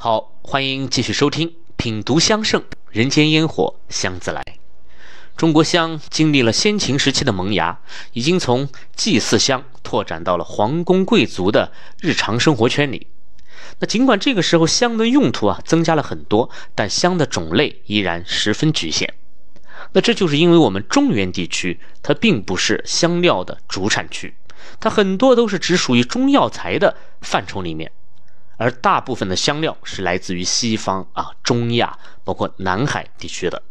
好，欢迎继续收听《品读香盛人间烟火香自来》。中国香经历了先秦时期的萌芽，已经从祭祀香拓展到了皇宫贵族的日常生活圈里。那尽管这个时候香的用途啊增加了很多，但香的种类依然十分局限。那这就是因为我们中原地区它并不是香料的主产区，它很多都是只属于中药材的范畴里面。而大部分的香料是来自于西方啊，中亚，包括南海地区的。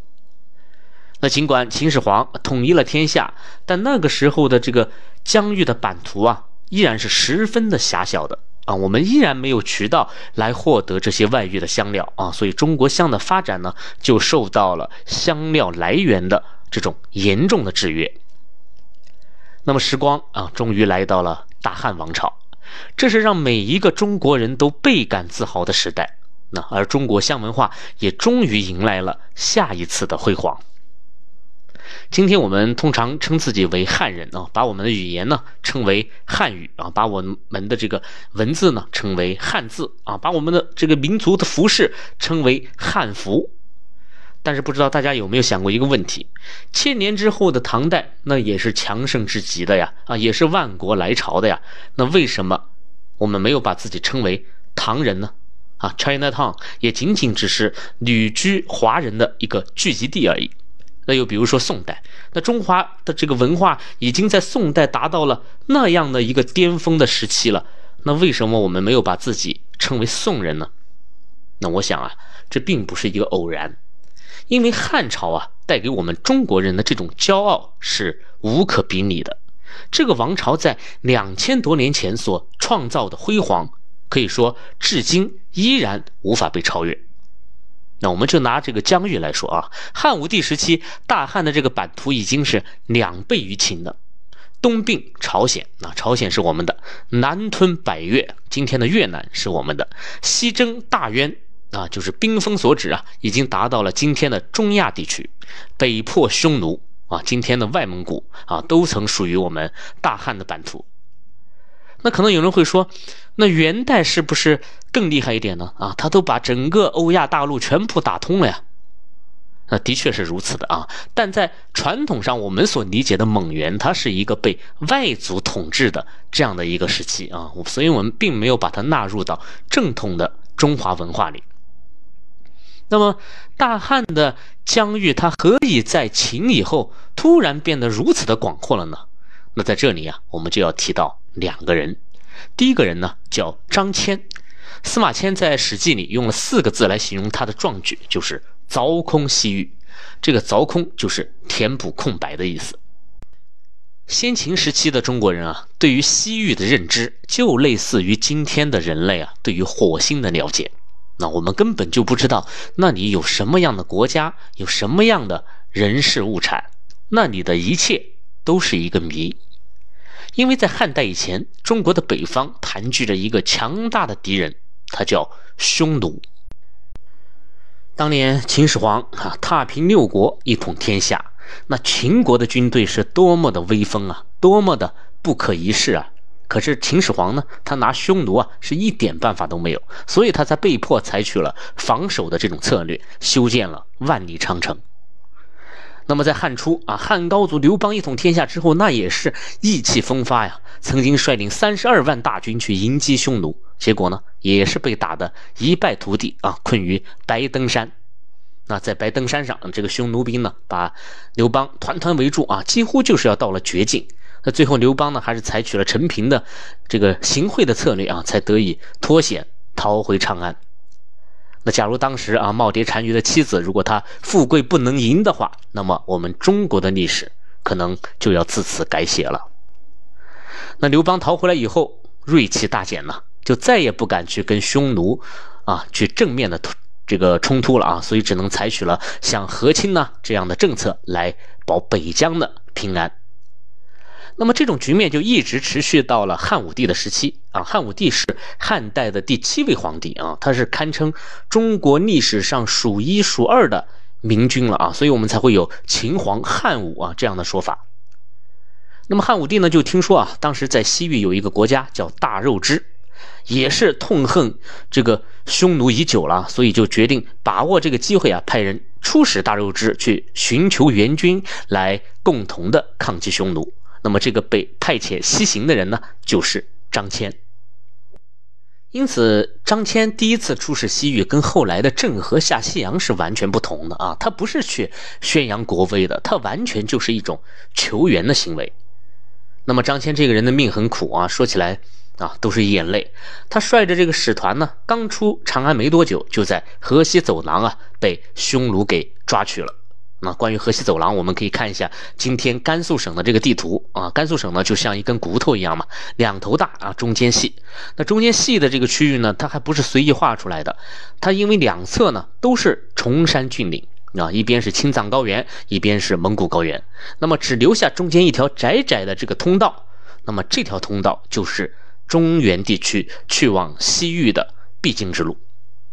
那尽管秦始皇统一了天下，但那个时候的这个疆域的版图啊，依然是十分的狭小的啊。我们依然没有渠道来获得这些外域的香料啊，所以中国香的发展呢，就受到了香料来源的这种严重的制约。那么时光啊，终于来到了大汉王朝。这是让每一个中国人都倍感自豪的时代。那而中国香文化也终于迎来了下一次的辉煌。今天我们通常称自己为汉人啊，把我们的语言呢称为汉语啊，把我们的这个文字呢称为汉字啊，把我们的这个民族的服饰称为汉服。但是不知道大家有没有想过一个问题：千年之后的唐代，那也是强盛至极的呀，啊，也是万国来朝的呀。那为什么我们没有把自己称为唐人呢？啊，China Town 也仅仅只是旅居华人的一个聚集地而已。那又比如说宋代，那中华的这个文化已经在宋代达到了那样的一个巅峰的时期了。那为什么我们没有把自己称为宋人呢？那我想啊，这并不是一个偶然。因为汉朝啊，带给我们中国人的这种骄傲是无可比拟的。这个王朝在两千多年前所创造的辉煌，可以说至今依然无法被超越。那我们就拿这个疆域来说啊，汉武帝时期，大汉的这个版图已经是两倍于秦的，东并朝鲜，那朝鲜是我们的；南吞百越，今天的越南是我们的；西征大渊。啊，就是兵锋所指啊，已经达到了今天的中亚地区，北破匈奴啊，今天的外蒙古啊，都曾属于我们大汉的版图。那可能有人会说，那元代是不是更厉害一点呢？啊，他都把整个欧亚大陆全部打通了呀。那的确是如此的啊，但在传统上我们所理解的蒙元，它是一个被外族统治的这样的一个时期啊，所以我们并没有把它纳入到正统的中华文化里。那么，大汉的疆域，它何以在秦以后突然变得如此的广阔了呢？那在这里啊，我们就要提到两个人。第一个人呢，叫张骞。司马迁在《史记》里用了四个字来形容他的壮举，就是“凿空西域”。这个“凿空”就是填补空白的意思。先秦时期的中国人啊，对于西域的认知，就类似于今天的人类啊对于火星的了解。那我们根本就不知道那里有什么样的国家，有什么样的人事物产，那里的一切都是一个谜。因为在汉代以前，中国的北方盘踞着一个强大的敌人，他叫匈奴。当年秦始皇啊，踏平六国，一统天下，那秦国的军队是多么的威风啊，多么的不可一世啊！可是秦始皇呢，他拿匈奴啊是一点办法都没有，所以他才被迫采取了防守的这种策略，修建了万里长城。那么在汉初啊，汉高祖刘邦一统天下之后，那也是意气风发呀，曾经率领三十二万大军去迎击匈奴，结果呢，也是被打得一败涂地啊，困于白登山。那在白登山上，这个匈奴兵呢，把刘邦团团围住啊，几乎就是要到了绝境。那最后刘邦呢，还是采取了陈平的这个行贿的策略啊，才得以脱险逃回长安。那假如当时啊，耄耋单于的妻子如果她富贵不能淫的话，那么我们中国的历史可能就要自此改写了。那刘邦逃回来以后，锐气大减呢，就再也不敢去跟匈奴啊去正面的这个冲突了啊，所以只能采取了像和亲呢这样的政策来保北疆的平安。那么这种局面就一直持续到了汉武帝的时期啊。汉武帝是汉代的第七位皇帝啊，他是堪称中国历史上数一数二的明君了啊，所以我们才会有秦皇汉武啊这样的说法。那么汉武帝呢，就听说啊，当时在西域有一个国家叫大肉支，也是痛恨这个匈奴已久了，所以就决定把握这个机会啊，派人出使大肉支去寻求援军，来共同的抗击匈奴。那么这个被派遣西行的人呢，就是张骞。因此，张骞第一次出使西域，跟后来的郑和下西洋是完全不同的啊！他不是去宣扬国威的，他完全就是一种求援的行为。那么张骞这个人的命很苦啊，说起来啊都是眼泪。他率着这个使团呢，刚出长安没多久，就在河西走廊啊被匈奴给抓去了。那关于河西走廊，我们可以看一下今天甘肃省的这个地图啊。甘肃省呢，就像一根骨头一样嘛，两头大啊，中间细。那中间细的这个区域呢，它还不是随意画出来的，它因为两侧呢都是崇山峻岭啊，一边是青藏高原，一边是蒙古高原，那么只留下中间一条窄窄的这个通道，那么这条通道就是中原地区去往西域的必经之路，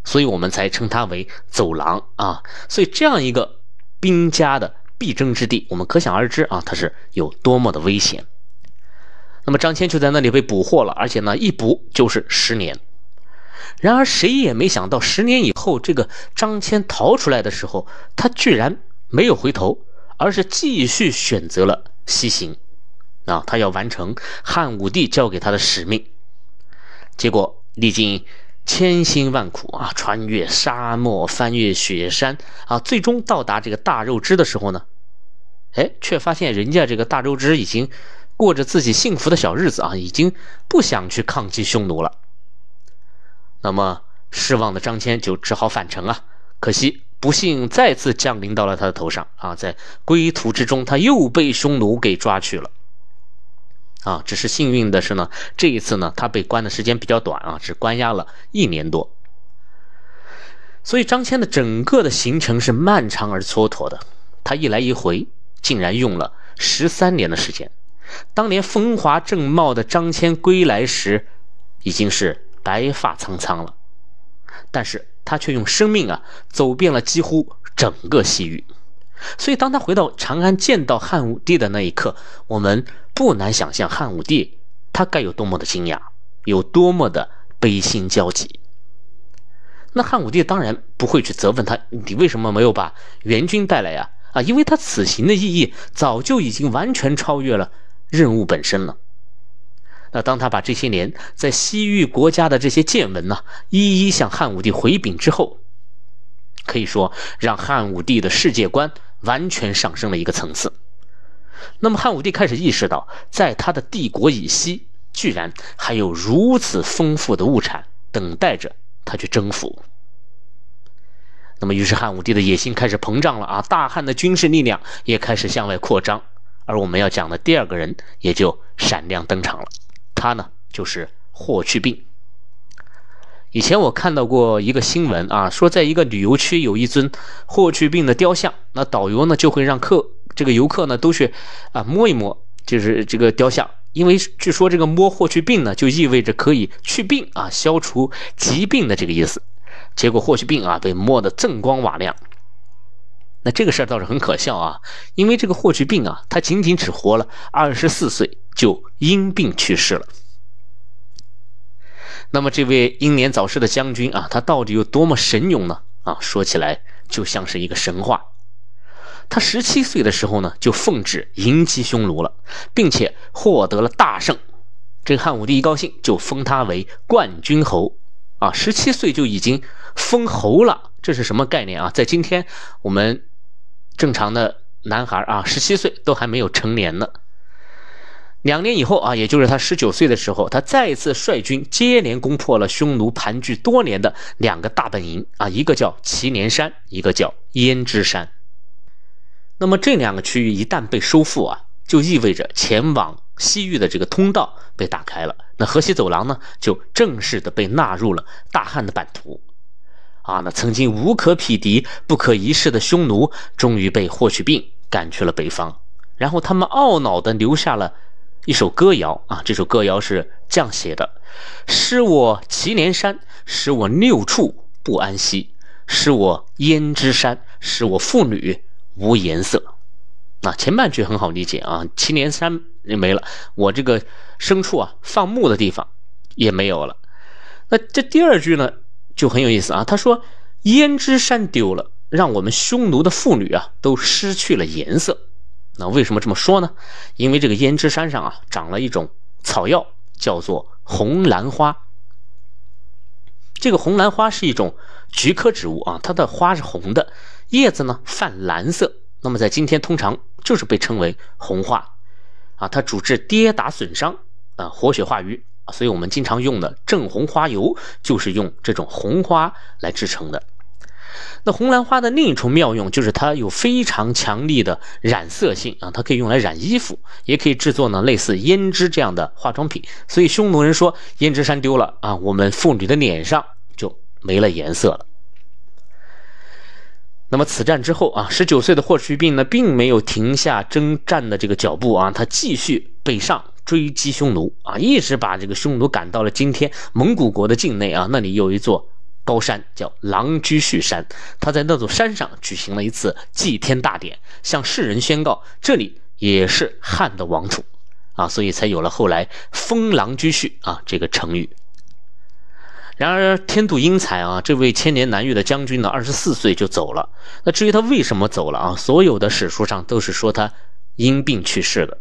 所以我们才称它为走廊啊。所以这样一个。兵家的必争之地，我们可想而知啊，它是有多么的危险。那么张骞就在那里被捕获了，而且呢，一捕就是十年。然而谁也没想到，十年以后，这个张骞逃出来的时候，他居然没有回头，而是继续选择了西行。啊，他要完成汉武帝交给他的使命。结果历经。千辛万苦啊，穿越沙漠，翻越雪山啊，最终到达这个大肉支的时候呢，哎，却发现人家这个大肉支已经过着自己幸福的小日子啊，已经不想去抗击匈奴了。那么失望的张骞就只好返程啊，可惜不幸再次降临到了他的头上啊，在归途之中，他又被匈奴给抓去了。啊，只是幸运的是呢，这一次呢，他被关的时间比较短啊，只关押了一年多。所以张骞的整个的行程是漫长而蹉跎的，他一来一回竟然用了十三年的时间。当年风华正茂的张骞归来时，已经是白发苍苍了，但是他却用生命啊，走遍了几乎整个西域。所以当他回到长安见到汉武帝的那一刻，我们。不难想象汉武帝他该有多么的惊讶，有多么的悲心交集。那汉武帝当然不会去责问他，你为什么没有把援军带来呀？啊，因为他此行的意义早就已经完全超越了任务本身了。那当他把这些年在西域国家的这些见闻呢，一一向汉武帝回禀之后，可以说让汉武帝的世界观完全上升了一个层次。那么汉武帝开始意识到，在他的帝国以西，居然还有如此丰富的物产等待着他去征服。那么，于是汉武帝的野心开始膨胀了啊！大汉的军事力量也开始向外扩张。而我们要讲的第二个人也就闪亮登场了，他呢就是霍去病。以前我看到过一个新闻啊，说在一个旅游区有一尊霍去病的雕像，那导游呢就会让客。这个游客呢，都去啊摸一摸，就是这个雕像，因为据说这个摸霍去病呢，就意味着可以去病啊，消除疾病的这个意思。结果霍去病啊，被摸得锃光瓦亮。那这个事儿倒是很可笑啊，因为这个霍去病啊，他仅仅只活了二十四岁，就因病去世了。那么这位英年早逝的将军啊，他到底有多么神勇呢？啊，说起来就像是一个神话。他十七岁的时候呢，就奉旨迎击匈奴了，并且获得了大胜。这个汉武帝一高兴，就封他为冠军侯。啊，十七岁就已经封侯了，这是什么概念啊？在今天，我们正常的男孩啊，十七岁都还没有成年呢。两年以后啊，也就是他十九岁的时候，他再次率军接连攻破了匈奴盘踞多年的两个大本营啊，一个叫祁连山，一个叫胭脂山。那么这两个区域一旦被收复啊，就意味着前往西域的这个通道被打开了。那河西走廊呢，就正式的被纳入了大汉的版图。啊，那曾经无可匹敌、不可一世的匈奴，终于被霍去病赶去了北方。然后他们懊恼的留下了一首歌谣啊，这首歌谣是这样写的：“失我祁连山，使我六处不安息；失我胭脂山，使我妇女。”无颜色，那前半句很好理解啊。祁连山也没了，我这个牲畜啊放牧的地方也没有了。那这第二句呢就很有意思啊，他说胭脂山丢了，让我们匈奴的妇女啊都失去了颜色。那为什么这么说呢？因为这个胭脂山上啊长了一种草药，叫做红兰花。这个红兰花是一种菊科植物啊，它的花是红的，叶子呢泛蓝色。那么在今天通常就是被称为红花啊，它主治跌打损伤啊，活血化瘀啊，所以我们经常用的正红花油就是用这种红花来制成的。那红兰花的另一重妙用就是它有非常强力的染色性啊，它可以用来染衣服，也可以制作呢类似胭脂这样的化妆品。所以匈奴人说胭脂衫丢了啊，我们妇女的脸上就没了颜色了。那么此战之后啊，十九岁的霍去病呢，并没有停下征战的这个脚步啊，他继续北上追击匈奴啊，一直把这个匈奴赶到了今天蒙古国的境内啊，那里有一座。高山叫狼居胥山，他在那座山上举行了一次祭天大典，向世人宣告这里也是汉的王土，啊，所以才有了后来封狼居胥啊这个成语。然而天妒英才啊，这位千年难遇的将军呢，二十四岁就走了。那至于他为什么走了啊，所有的史书上都是说他因病去世的，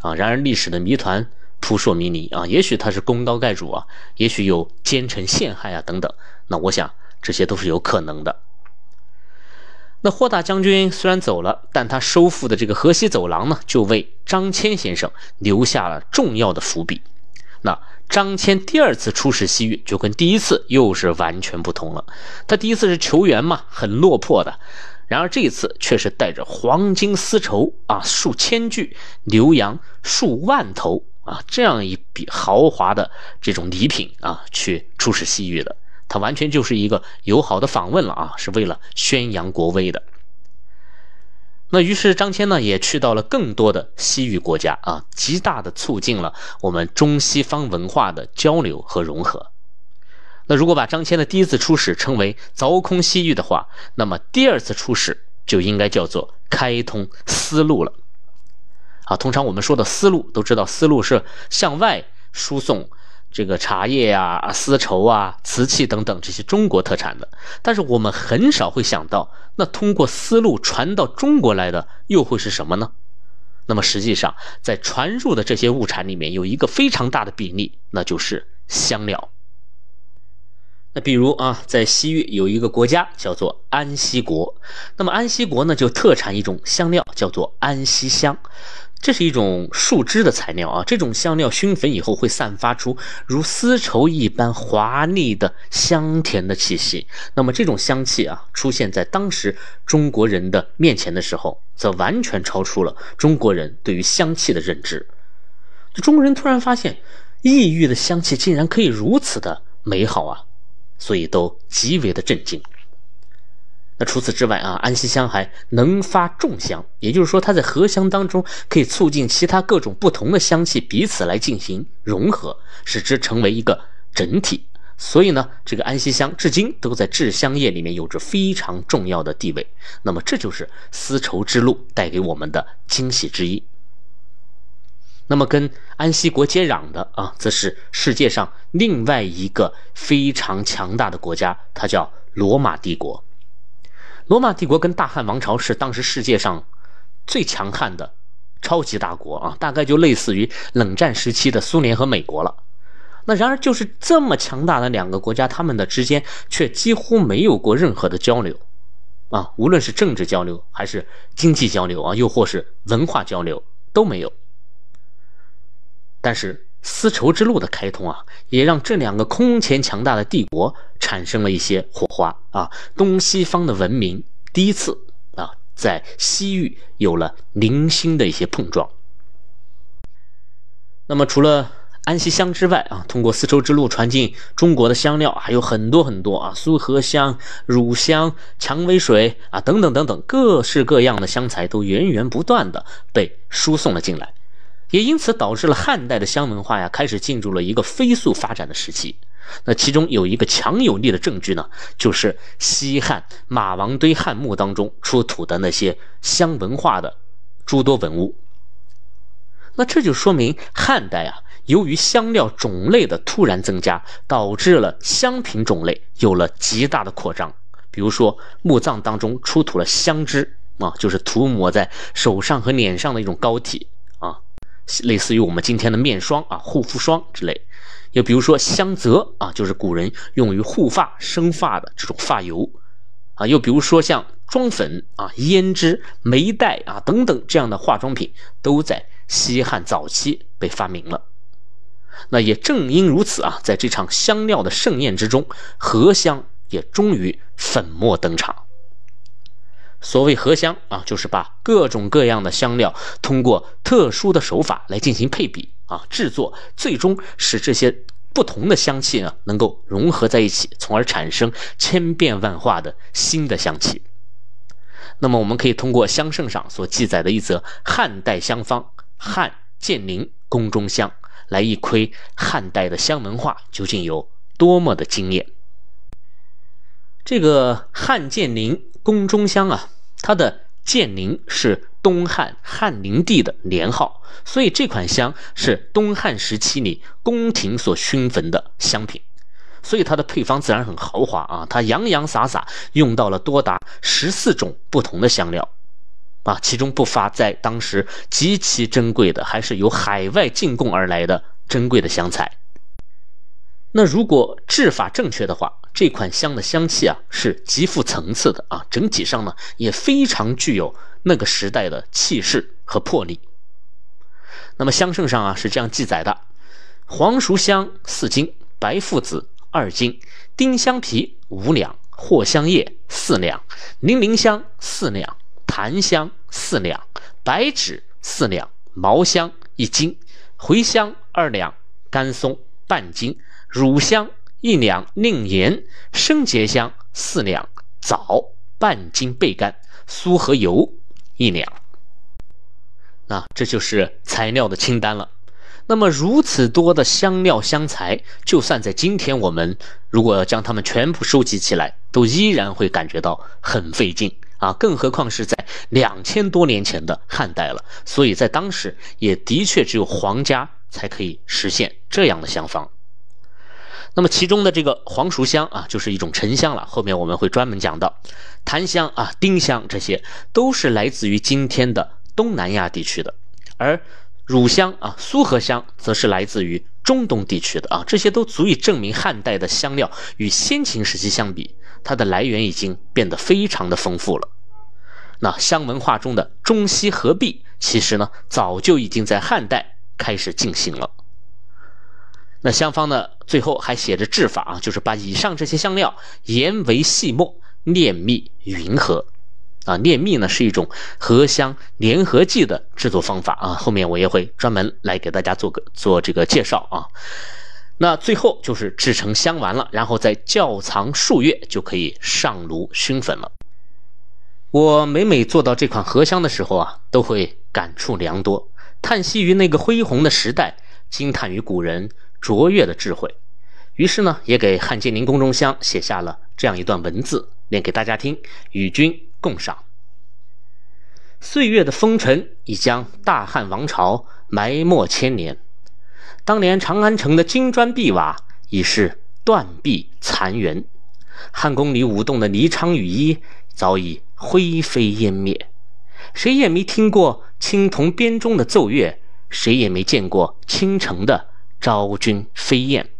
啊，然而历史的谜团。扑朔迷离啊，也许他是功高盖主啊，也许有奸臣陷害啊等等，那我想这些都是有可能的。那霍大将军虽然走了，但他收复的这个河西走廊呢，就为张骞先生留下了重要的伏笔。那张骞第二次出使西域，就跟第一次又是完全不同了。他第一次是求援嘛，很落魄的，然而这一次却是带着黄金丝绸啊数千具，牛羊数万头。啊，这样一笔豪华的这种礼品啊，去出使西域的，他完全就是一个友好的访问了啊，是为了宣扬国威的。那于是张骞呢，也去到了更多的西域国家啊，极大的促进了我们中西方文化的交流和融合。那如果把张骞的第一次出使称为凿空西域的话，那么第二次出使就应该叫做开通丝路了。啊，通常我们说的丝路都知道，丝路是向外输送这个茶叶呀、丝绸啊、瓷器等等这些中国特产的。但是我们很少会想到，那通过丝路传到中国来的又会是什么呢？那么实际上，在传入的这些物产里面，有一个非常大的比例，那就是香料。那比如啊，在西域有一个国家叫做安息国，那么安息国呢就特产一种香料，叫做安息香。这是一种树脂的材料啊，这种香料熏焚以后会散发出如丝绸一般华丽的香甜的气息。那么这种香气啊，出现在当时中国人的面前的时候，则完全超出了中国人对于香气的认知。中国人突然发现，异域的香气竟然可以如此的美好啊，所以都极为的震惊。那除此之外啊，安息香还能发众香，也就是说，它在合香当中可以促进其他各种不同的香气彼此来进行融合，使之成为一个整体。所以呢，这个安息香至今都在制香业里面有着非常重要的地位。那么，这就是丝绸之路带给我们的惊喜之一。那么，跟安息国接壤的啊，则是世界上另外一个非常强大的国家，它叫罗马帝国。罗马帝国跟大汉王朝是当时世界上最强悍的超级大国啊，大概就类似于冷战时期的苏联和美国了。那然而就是这么强大的两个国家，他们的之间却几乎没有过任何的交流啊，无论是政治交流还是经济交流啊，又或是文化交流都没有。但是。丝绸之路的开通啊，也让这两个空前强大的帝国产生了一些火花啊，东西方的文明第一次啊，在西域有了零星的一些碰撞。那么除了安息香之外啊，通过丝绸之路传进中国的香料还有很多很多啊，苏合香、乳香、蔷薇水啊等等等等，各式各样的香材都源源不断的被输送了进来。也因此导致了汉代的香文化呀，开始进入了一个飞速发展的时期。那其中有一个强有力的证据呢，就是西汉马王堆汉墓当中出土的那些香文化的诸多文物。那这就说明汉代啊，由于香料种类的突然增加，导致了香品种类有了极大的扩张。比如说，墓葬当中出土了香脂啊，就是涂抹在手上和脸上的一种膏体，类似于我们今天的面霜啊、护肤霜之类。又比如说香泽啊，就是古人用于护发生发的这种发油啊。又比如说像妆粉啊、胭脂、眉黛啊等等这样的化妆品，都在西汉早期被发明了。那也正因如此啊，在这场香料的盛宴之中，荷香。也终于粉墨登场。所谓合香啊，就是把各种各样的香料通过特殊的手法来进行配比啊制作，最终使这些不同的香气呢能够融合在一起，从而产生千变万化的新的香气。那么，我们可以通过香圣上所记载的一则汉代香方“汉建宁宫中香”来一窥汉代的香文化究竟有多么的惊艳。这个汉建宁宫中香啊，它的建宁是东汉汉灵帝的年号，所以这款香是东汉时期里宫廷所熏焚的香品，所以它的配方自然很豪华啊，它洋洋洒洒用到了多达十四种不同的香料，啊，其中不乏在当时极其珍贵的，还是由海外进贡而来的珍贵的香材。那如果制法正确的话，这款香的香气啊是极富层次的啊，整体上呢也非常具有那个时代的气势和魄力。那么香圣上啊是这样记载的：黄熟香四斤，白附子二斤，丁香皮五两，藿香叶四两，零陵香四两，檀香四两，白芷四两，毛香一斤，茴香二两，干松半斤。乳香一两，令盐生结香四两，枣半斤焙干，酥和油一两。那这就是材料的清单了。那么如此多的香料香材，就算在今天我们如果要将它们全部收集起来，都依然会感觉到很费劲啊！更何况是在两千多年前的汉代了。所以在当时，也的确只有皇家才可以实现这样的香方。那么其中的这个黄熟香啊，就是一种沉香了。后面我们会专门讲到，檀香啊、丁香这些都是来自于今天的东南亚地区的，而乳香啊、苏合香则是来自于中东地区的啊。这些都足以证明汉代的香料与先秦时期相比，它的来源已经变得非常的丰富了。那香文化中的中西合璧，其实呢早就已经在汉代开始进行了。那香方呢？最后还写着制法啊，就是把以上这些香料研为细末，炼蜜匀合。啊，炼蜜呢是一种合香粘合剂的制作方法啊。后面我也会专门来给大家做个做这个介绍啊。那最后就是制成香丸了，然后再窖藏数月就可以上炉熏粉了。我每每做到这款合香的时候啊，都会感触良多，叹息于那个恢宏的时代，惊叹于古人。卓越的智慧，于是呢，也给汉建宁宫中香写下了这样一段文字，念给大家听，与君共赏。岁月的风尘已将大汉王朝埋没千年，当年长安城的金砖碧瓦已是断壁残垣，汉宫里舞动的霓裳羽衣早已灰飞烟灭。谁也没听过青铜编钟的奏乐，谁也没见过倾城的。昭君飞燕，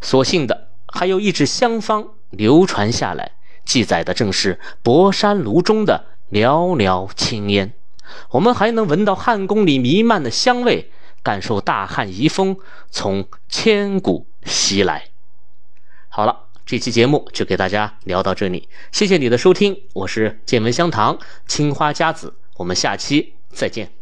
所幸的还有一支香方流传下来，记载的正是博山炉中的袅袅青烟。我们还能闻到汉宫里弥漫的香味，感受大汉遗风从千古袭来。好了，这期节目就给大家聊到这里，谢谢你的收听，我是剑门香堂青花家子，我们下期再见。